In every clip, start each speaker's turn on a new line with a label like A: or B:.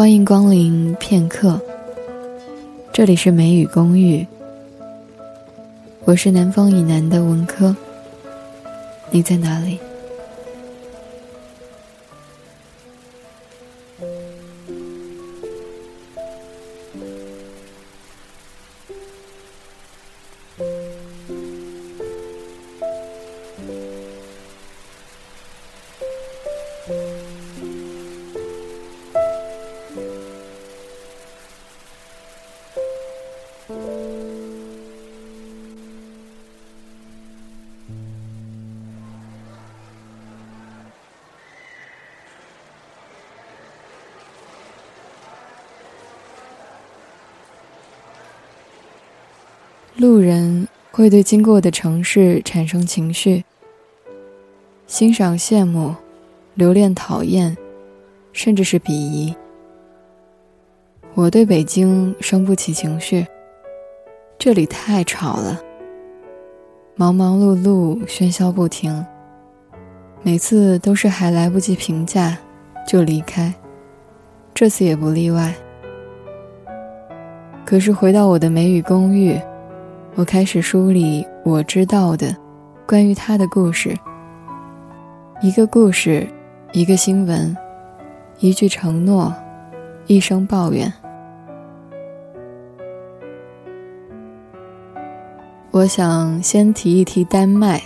A: 欢迎光临片刻。这里是梅雨公寓，我是南方以南的文科。你在哪里？路人会对经过的城市产生情绪，欣赏、羡慕、留恋、讨厌，甚至是鄙夷。我对北京生不起情绪，这里太吵了，忙忙碌碌，喧嚣不停，每次都是还来不及评价就离开，这次也不例外。可是回到我的梅雨公寓。我开始梳理我知道的关于他的故事。一个故事，一个新闻，一句承诺，一声抱怨。我想先提一提丹麦。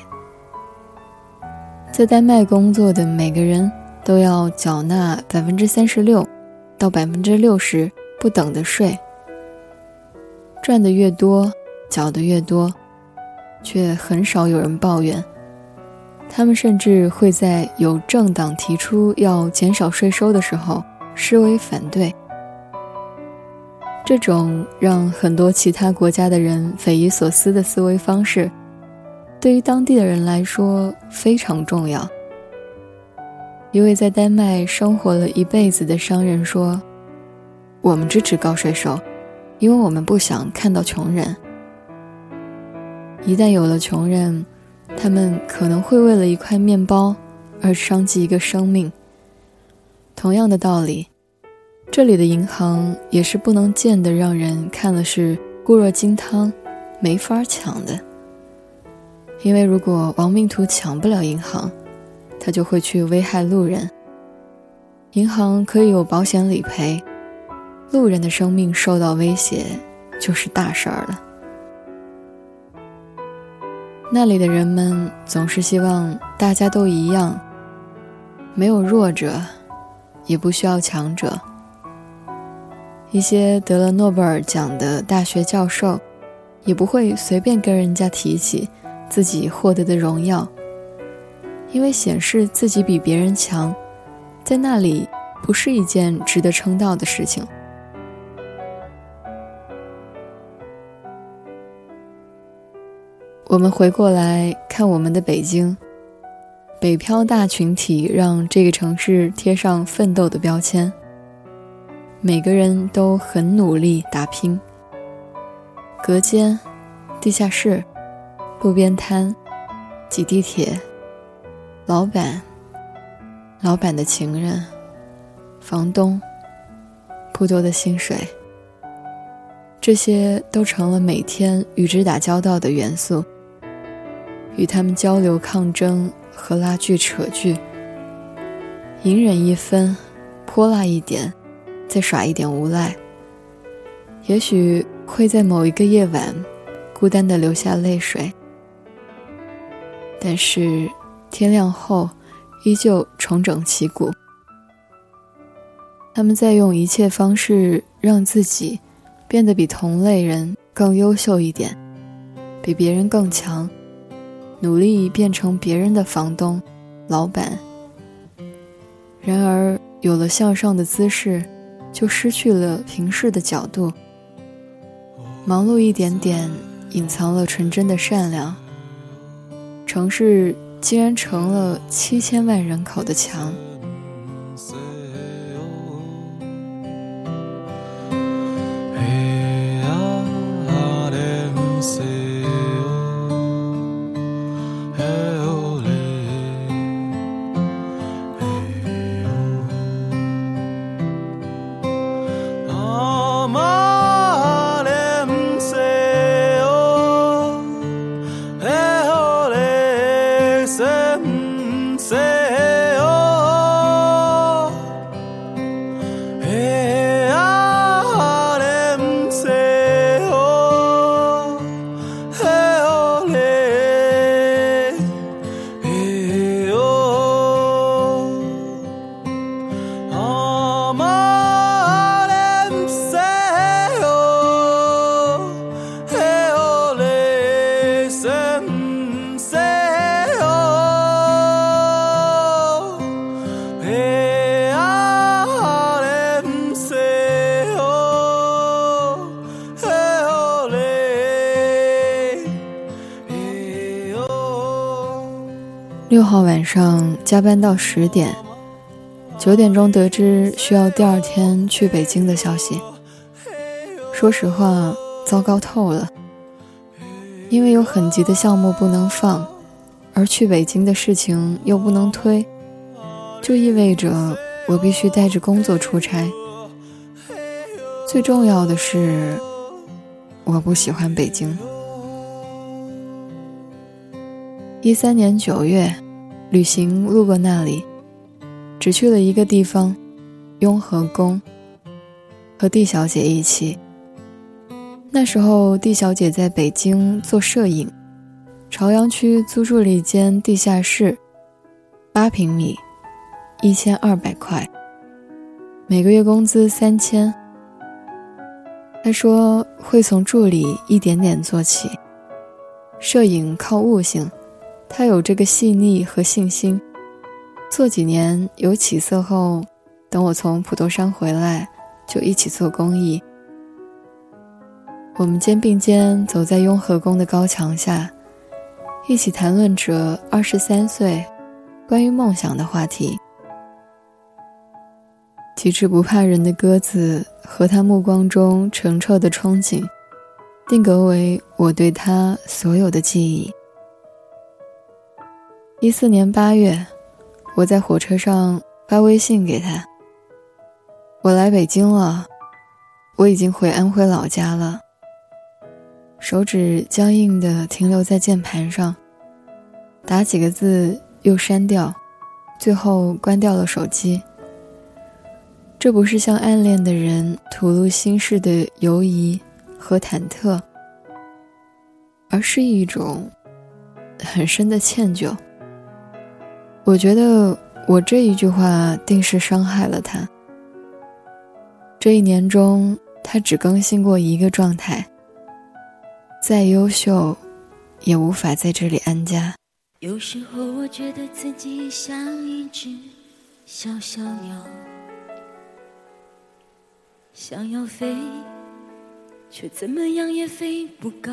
A: 在丹麦工作的每个人都要缴纳百分之三十六到百分之六十不等的税。赚的越多。缴的越多，却很少有人抱怨。他们甚至会在有政党提出要减少税收的时候示威反对。这种让很多其他国家的人匪夷所思的思维方式，对于当地的人来说非常重要。一位在丹麦生活了一辈子的商人说：“我们支持高税收，因为我们不想看到穷人。”一旦有了穷人，他们可能会为了一块面包而伤及一个生命。同样的道理，这里的银行也是不能见得让人看了是固若金汤，没法抢的。因为如果亡命徒抢不了银行，他就会去危害路人。银行可以有保险理赔，路人的生命受到威胁就是大事儿了。那里的人们总是希望大家都一样，没有弱者，也不需要强者。一些得了诺贝尔奖的大学教授，也不会随便跟人家提起自己获得的荣耀，因为显示自己比别人强，在那里不是一件值得称道的事情。我们回过来看我们的北京，北漂大群体让这个城市贴上奋斗的标签。每个人都很努力打拼。隔间、地下室、路边摊、挤地铁、老板、老板的情人、房东、不多的薪水，这些都成了每天与之打交道的元素。与他们交流、抗争和拉锯、扯锯，隐忍一分，泼辣一点，再耍一点无赖。也许会在某一个夜晚，孤单的流下泪水，但是天亮后，依旧重整旗鼓。他们在用一切方式让自己变得比同类人更优秀一点，比别人更强。努力变成别人的房东、老板。然而，有了向上的姿势，就失去了平视的角度。忙碌一点点，隐藏了纯真的善良。城市竟然成了七千万人口的墙。六号晚上加班到十点，九点钟得知需要第二天去北京的消息。说实话，糟糕透了。因为有很急的项目不能放，而去北京的事情又不能推，就意味着我必须带着工作出差。最重要的是，我不喜欢北京。一三年九月，旅行路过那里，只去了一个地方——雍和宫，和蒂小姐一起。那时候，蒂小姐在北京做摄影，朝阳区租住了一间地下室，八平米，一千二百块，每个月工资三千。她说会从助理一点点做起，摄影靠悟性，他有这个细腻和信心。做几年有起色后，等我从普陀山回来，就一起做公益。我们肩并肩走在雍和宫的高墙下，一起谈论着二十三岁关于梦想的话题。几只不怕人的鸽子和他目光中澄澈的憧憬，定格为我对他所有的记忆。一四年八月，我在火车上发微信给他：“我来北京了，我已经回安徽老家了。”手指僵硬地停留在键盘上，打几个字又删掉，最后关掉了手机。这不是向暗恋的人吐露心事的犹疑和忐忑，而是一种很深的歉疚。我觉得我这一句话定是伤害了他。这一年中，他只更新过一个状态。再优秀，也无法在这里安家。
B: 有时候我觉得自己像一只小小鸟，想要飞，却怎么样也飞不高。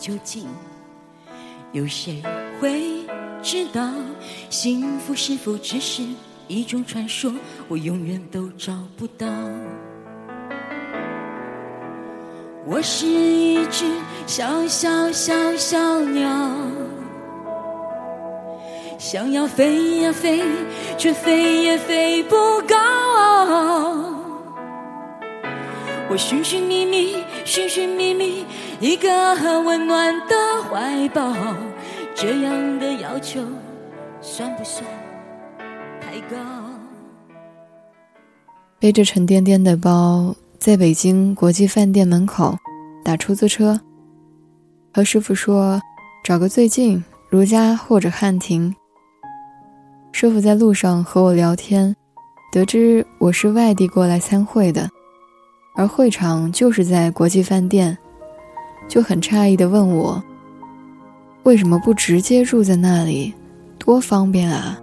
B: 究竟有谁会知道？幸福是否只是一种传说？我永远都找不到。我是一只小小小小鸟，想要飞呀飞，却飞也飞不高。我寻寻觅觅，寻寻觅觅一个温暖的怀抱，这样的要求算不算太高？
A: 背着沉甸甸的包。在北京国际饭店门口打出租车，和师傅说找个最近如家或者汉庭。师傅在路上和我聊天，得知我是外地过来参会的，而会场就是在国际饭店，就很诧异地问我为什么不直接住在那里，多方便啊！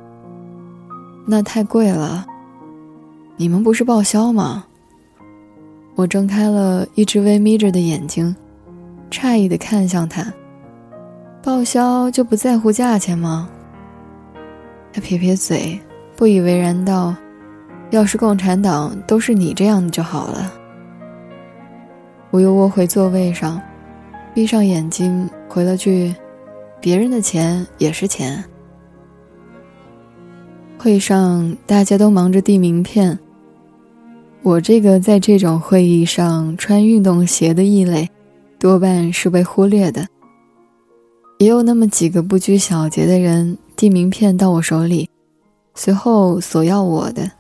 A: 那太贵了，你们不是报销吗？我睁开了一只微眯着的眼睛，诧异地看向他。报销就不在乎价钱吗？他撇撇嘴，不以为然道：“要是共产党都是你这样的就好了。”我又窝回座位上，闭上眼睛，回了句：“别人的钱也是钱。”会上大家都忙着递名片。我这个在这种会议上穿运动鞋的异类，多半是被忽略的。也有那么几个不拘小节的人递名片到我手里，随后索要我的。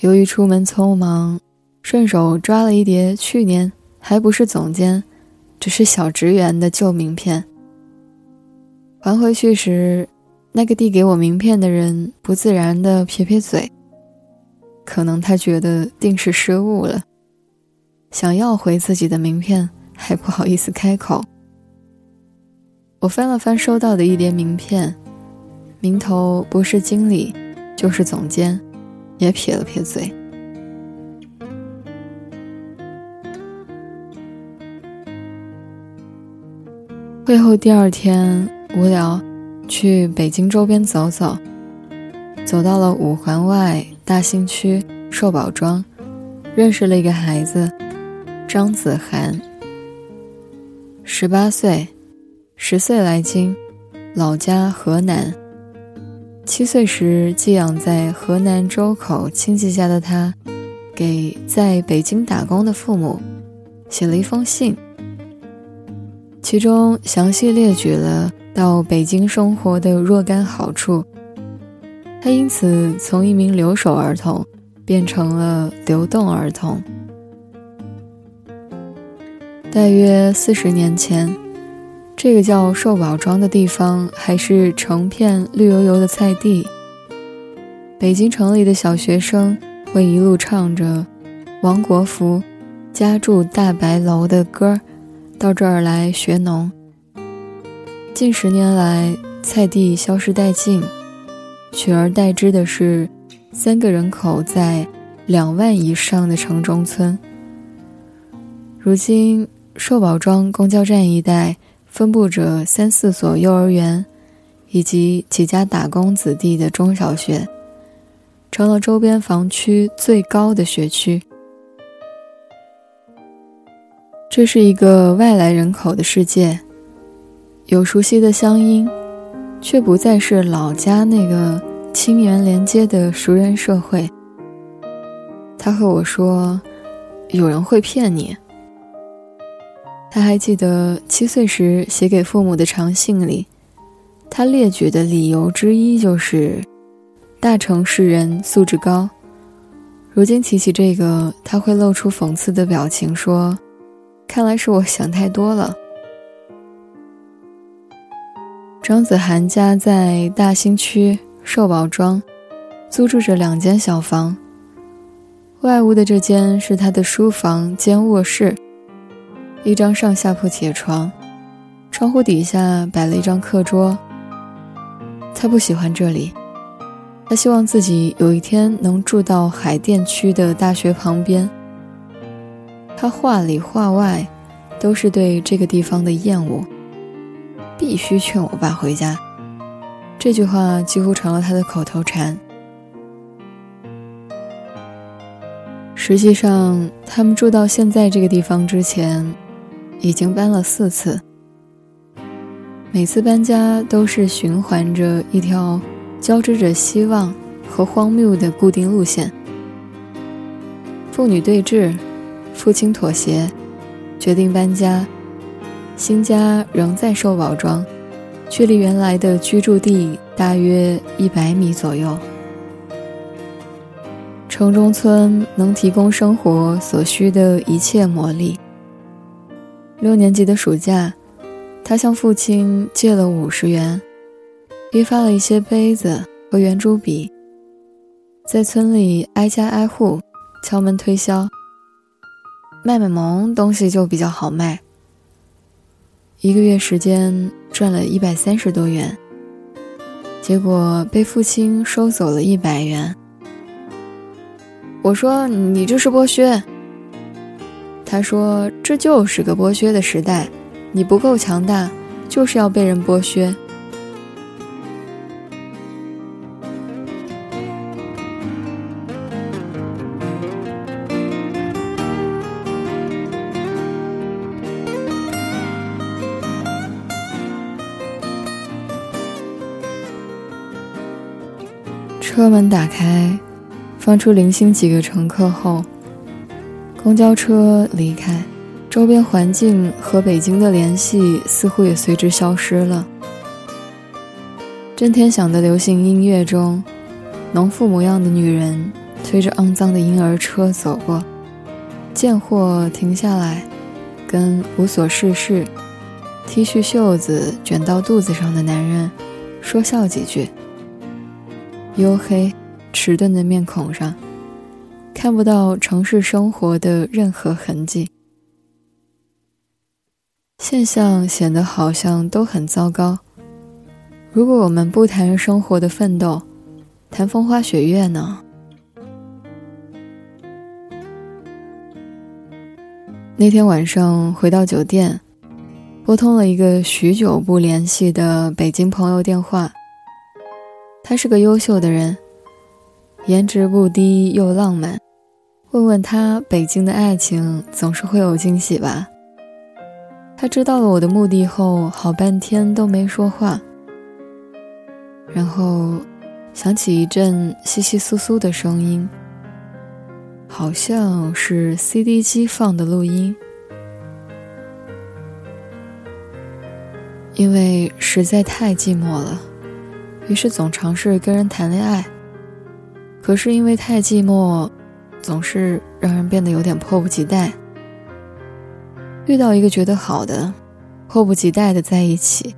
A: 由于出门匆忙，顺手抓了一叠去年还不是总监，只是小职员的旧名片，还回去时，那个递给我名片的人不自然地撇撇嘴，可能他觉得定是失误了，想要回自己的名片，还不好意思开口。我翻了翻收到的一叠名片，名头不是经理，就是总监，也撇了撇嘴。会后第二天无聊，去北京周边走走，走到了五环外大兴区寿宝庄，认识了一个孩子，张子涵，十八岁。十岁来京，老家河南。七岁时寄养在河南周口亲戚家的他，给在北京打工的父母写了一封信，其中详细列举了到北京生活的若干好处。他因此从一名留守儿童变成了流动儿童。大约四十年前。这个叫寿宝庄的地方，还是成片绿油油的菜地。北京城里的小学生会一路唱着王国福家住大白楼的歌儿，到这儿来学农。近十年来，菜地消失殆尽，取而代之的是三个人口在两万以上的城中村。如今，寿宝庄公交站一带。分布着三四所幼儿园，以及几家打工子弟的中小学，成了周边房区最高的学区。这是一个外来人口的世界，有熟悉的乡音，却不再是老家那个亲缘连接的熟人社会。他和我说：“有人会骗你。”他还记得七岁时写给父母的长信里，他列举的理由之一就是大城市人素质高。如今提起这个，他会露出讽刺的表情，说：“看来是我想太多了。”张子涵家在大兴区寿宝庄，租住着两间小房，外屋的这间是他的书房兼卧室。一张上下铺铁床，窗户底下摆了一张课桌。他不喜欢这里，他希望自己有一天能住到海淀区的大学旁边。他话里话外都是对这个地方的厌恶。必须劝我爸回家，这句话几乎成了他的口头禅。实际上，他们住到现在这个地方之前。已经搬了四次，每次搬家都是循环着一条交织着希望和荒谬的固定路线。父女对峙，父亲妥协，决定搬家。新家仍在寿宝庄，距离原来的居住地大约一百米左右。城中村能提供生活所需的一切魔力。六年级的暑假，他向父亲借了五十元，批发了一些杯子和圆珠笔，在村里挨家挨户敲门推销，卖卖萌东西就比较好卖。一个月时间赚了一百三十多元，结果被父亲收走了一百元。我说：“你这是剥削。”他说：“这就是个剥削的时代，你不够强大，就是要被人剥削。”车门打开，放出零星几个乘客后。公交车离开，周边环境和北京的联系似乎也随之消失了。震天响的流行音乐中，农妇模样的女人推着肮脏的婴儿车走过，见货停下来，跟无所事事、，T 恤袖子卷到肚子上的男人，说笑几句。黝黑、迟钝的面孔上，看不到城市生活的任何痕迹。现象显得好像都很糟糕。如果我们不谈生活的奋斗，谈风花雪月呢？那天晚上回到酒店，拨通了一个许久不联系的北京朋友电话。他是个优秀的人，颜值不低又浪漫。问问他，北京的爱情总是会有惊喜吧？他知道了我的目的后，好半天都没说话。然后，响起一阵窸窸窣窣的声音，好像是 CD 机放的录音。因为实在太寂寞了，于是总尝试跟人谈恋爱。可是因为太寂寞，总是让人变得有点迫不及待。遇到一个觉得好的，迫不及待的在一起。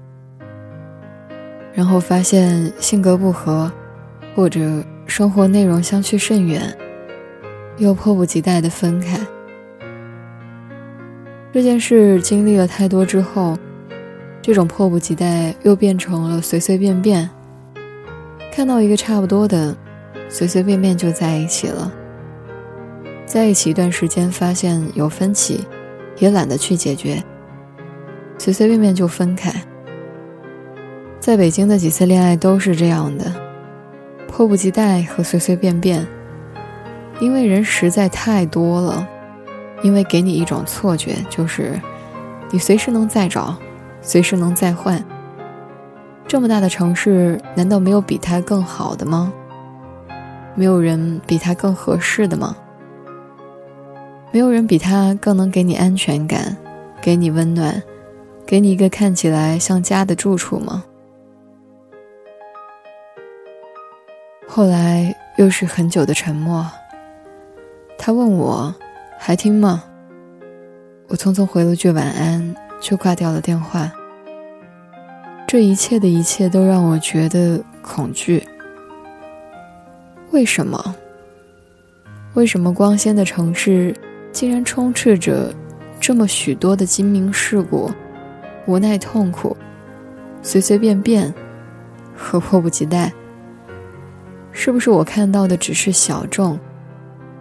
A: 然后发现性格不合，或者生活内容相去甚远，又迫不及待的分开。这件事经历了太多之后，这种迫不及待又变成了随随便便。看到一个差不多的，随随便便就在一起了。在一起一段时间，发现有分歧，也懒得去解决，随随便便就分开。在北京的几次恋爱都是这样的，迫不及待和随随便便，因为人实在太多了，因为给你一种错觉，就是你随时能再找，随时能再换。这么大的城市，难道没有比他更好的吗？没有人比他更合适的吗？没有人比他更能给你安全感，给你温暖，给你一个看起来像家的住处吗？后来又是很久的沉默。他问我：“还听吗？”我匆匆回了句晚安，就挂掉了电话。这一切的一切都让我觉得恐惧。为什么？为什么光鲜的城市竟然充斥着这么许多的精明世故、无奈痛苦、随随便便和迫不及待？是不是我看到的只是小众？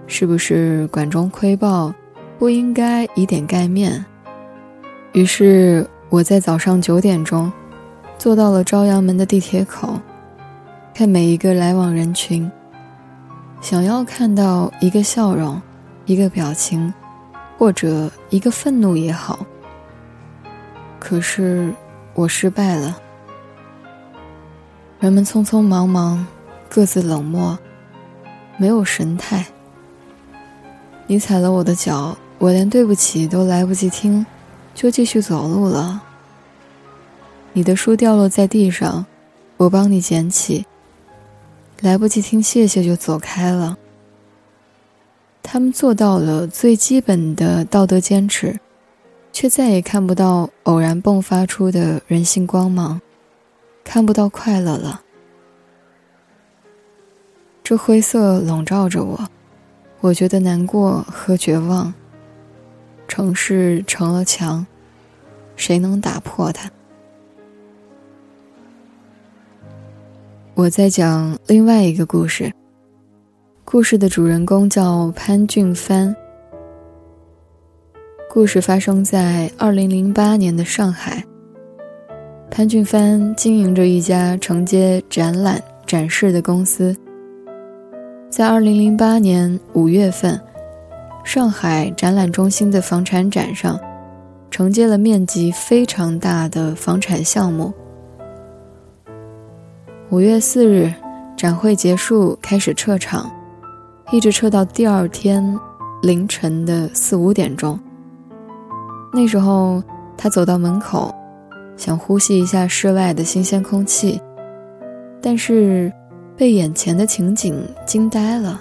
A: 是不是管中窥豹，不应该以点盖面？于是我在早上九点钟，坐到了朝阳门的地铁口，看每一个来往人群，想要看到一个笑容，一个表情，或者一个愤怒也好。可是我失败了，人们匆匆忙忙。各自冷漠，没有神态。你踩了我的脚，我连对不起都来不及听，就继续走路了。你的书掉落在地上，我帮你捡起，来不及听谢谢就走开了。他们做到了最基本的道德坚持，却再也看不到偶然迸发出的人性光芒，看不到快乐了。这灰色笼罩着我，我觉得难过和绝望。城市成了墙，谁能打破它？我在讲另外一个故事。故事的主人公叫潘俊帆。故事发生在二零零八年的上海。潘俊帆经营着一家承接展览展示的公司。在二零零八年五月份，上海展览中心的房产展上，承接了面积非常大的房产项目。五月四日，展会结束，开始撤场，一直撤到第二天凌晨的四五点钟。那时候，他走到门口，想呼吸一下室外的新鲜空气，但是。被眼前的情景惊呆了。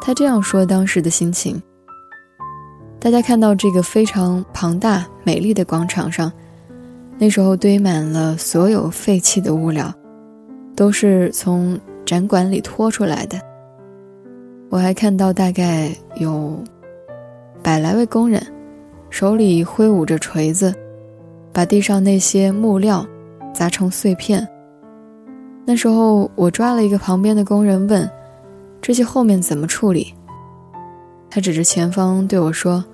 A: 他这样说当时的心情：大家看到这个非常庞大、美丽的广场上，那时候堆满了所有废弃的物料，都是从展馆里拖出来的。我还看到大概有百来位工人，手里挥舞着锤子，把地上那些木料砸成碎片。那时候，我抓了一个旁边的工人，问：“这些后面怎么处理？”他指着前方对我说：“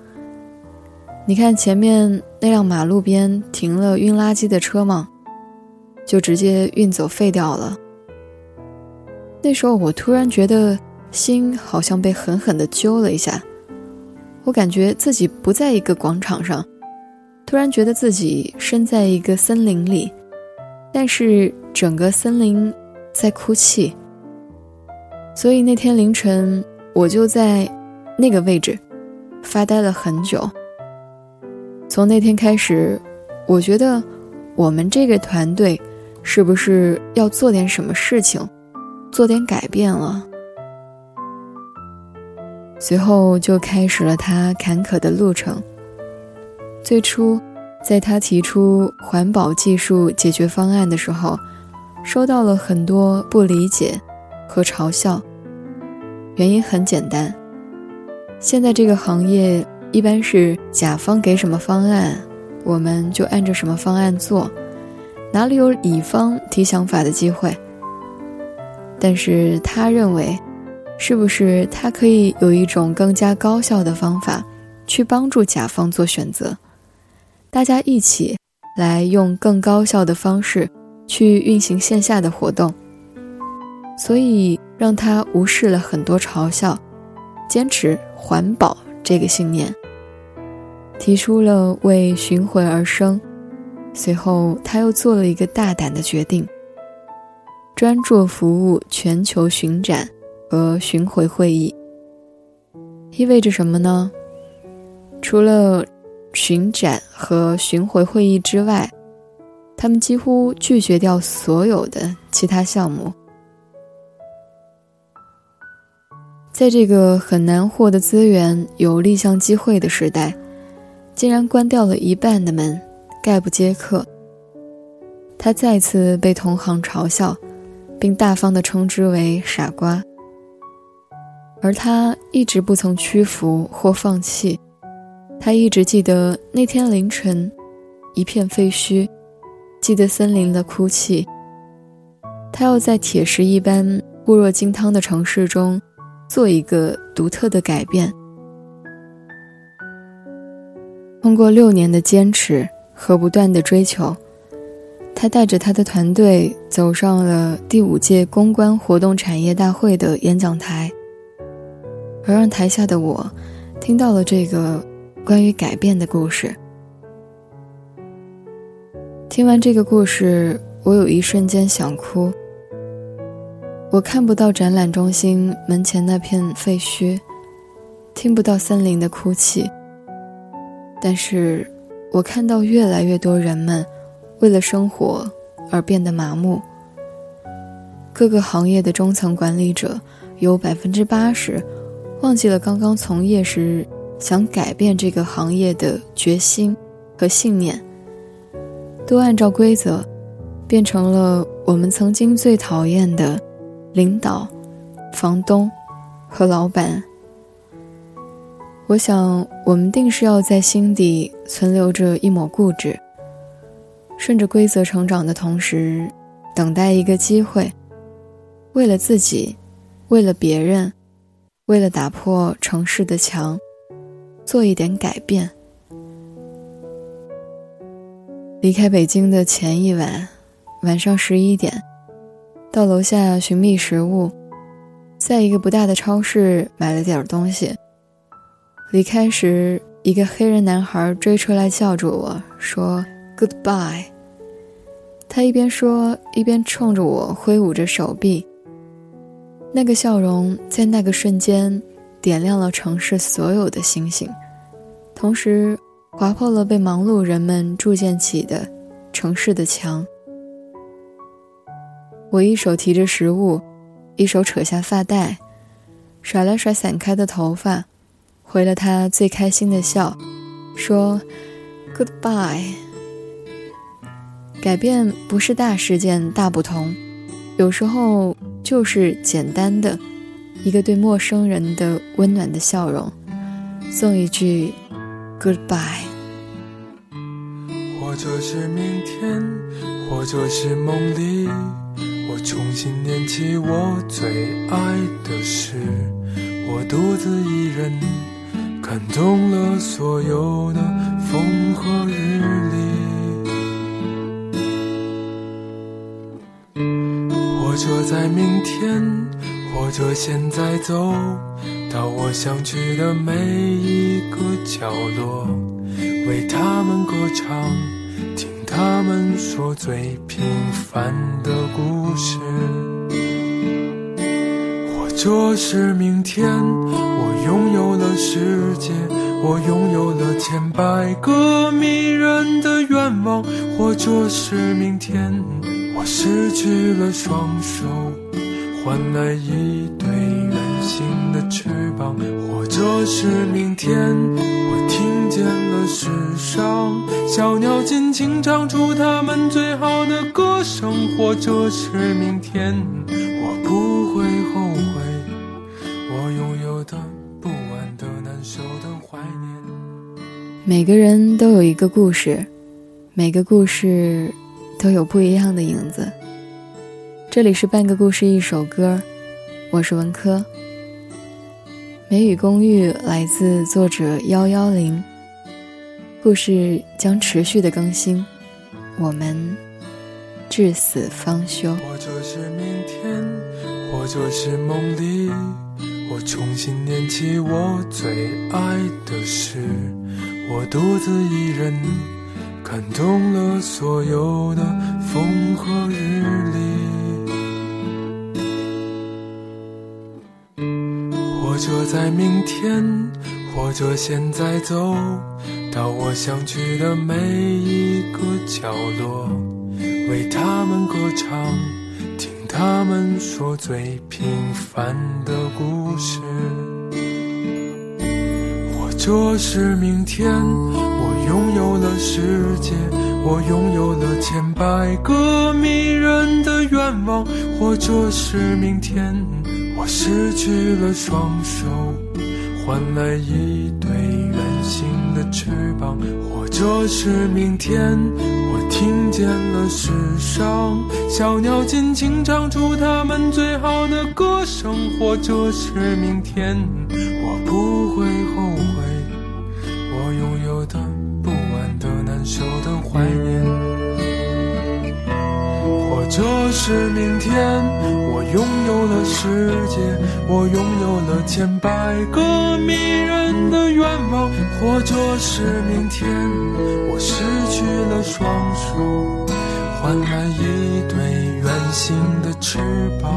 A: 你看前面那辆马路边停了运垃圾的车吗？就直接运走废掉了。”那时候，我突然觉得心好像被狠狠地揪了一下，我感觉自己不在一个广场上，突然觉得自己身在一个森林里。但是整个森林在哭泣，所以那天凌晨我就在那个位置发呆了很久。从那天开始，我觉得我们这个团队是不是要做点什么事情，做点改变了？随后就开始了他坎坷的路程。最初。在他提出环保技术解决方案的时候，收到了很多不理解和嘲笑。原因很简单，现在这个行业一般是甲方给什么方案，我们就按着什么方案做，哪里有乙方提想法的机会？但是他认为，是不是他可以有一种更加高效的方法，去帮助甲方做选择？大家一起来用更高效的方式去运行线下的活动，所以让他无视了很多嘲笑，坚持环保这个信念，提出了为巡回而生。随后他又做了一个大胆的决定：专注服务全球巡展和巡回会议。意味着什么呢？除了巡展和巡回会议之外，他们几乎拒绝掉所有的其他项目。在这个很难获得资源、有立项机会的时代，竟然关掉了一半的门，概不接客。他再次被同行嘲笑，并大方地称之为傻瓜。而他一直不曾屈服或放弃。他一直记得那天凌晨，一片废墟，记得森林的哭泣。他要在铁石一般固若金汤的城市中，做一个独特的改变。通过六年的坚持和不断的追求，他带着他的团队走上了第五届公关活动产业大会的演讲台，而让台下的我听到了这个。关于改变的故事。听完这个故事，我有一瞬间想哭。我看不到展览中心门前那片废墟，听不到森林的哭泣，但是我看到越来越多人们为了生活而变得麻木。各个行业的中层管理者有百分之八十忘记了刚刚从业时。想改变这个行业的决心和信念，都按照规则，变成了我们曾经最讨厌的领导、房东和老板。我想，我们定是要在心底存留着一抹固执，顺着规则成长的同时，等待一个机会，为了自己，为了别人，为了打破城市的墙。做一点改变。离开北京的前一晚，晚上十一点，到楼下寻觅食物，在一个不大的超市买了点东西。离开时，一个黑人男孩追出来叫住我说：“Goodbye。”他一边说，一边冲着我挥舞着手臂。那个笑容在那个瞬间。点亮了城市所有的星星，同时划破了被忙碌人们筑建起的城市的墙。我一手提着食物，一手扯下发带，甩了甩散开的头发，回了他最开心的笑，说：“Goodbye。”改变不是大事件大不同，有时候就是简单的，一个对陌生人的温暖的笑容，送一句 “Goodbye”。
C: 或者是明天，或者是梦里，我重新念起我最爱的事。我独自一人，感动了所有的风和日丽。或者在明天，或者现在走到我想去的每一个角落，为他们歌唱。听他们说最平凡的故事，或者是明天世界，我拥有了千百个迷人的愿望，或者是明天我失去了双手，换来一对圆形的翅膀，或者是明天。我听见了世上小鸟尽情唱出它们最好的歌声，或者是明天，我不会后悔我拥有的。
A: 每个人都有一个故事，每个故事都有不一样的影子。这里是半个故事一首歌，我是文科。梅雨公寓来自作者幺幺零。故事将持续的更新，我们至死方休。
C: 或者是明天，或者是梦里，我重新念起我最爱的事。我独自一人，看懂了所有的风和日丽。或者在明天，或者现在走。到我想去的每一个角落，为他们歌唱，他们说最平凡的故事。或者是明天，我拥有了世界，我拥有了千百个迷人的愿望。或者是明天，我失去了双手，换来一对圆形。的翅膀，或者是明天，听见了世上小鸟尽情唱出它们最好的歌声，或者是明天，我不会后悔我拥有的不安的难受的怀念，是明天，我拥有了世界，我拥有了千百个迷人的愿望。或者是明天，我失去了双手，换来一对圆形的翅膀。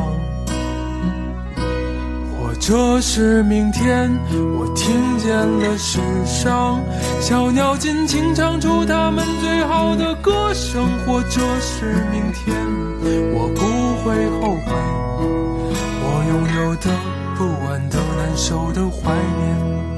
C: 或者是明天，我听见了世上小鸟尽情唱出它们最好的歌声。或者是明天，我不会后悔我拥有的不安的难受的怀念。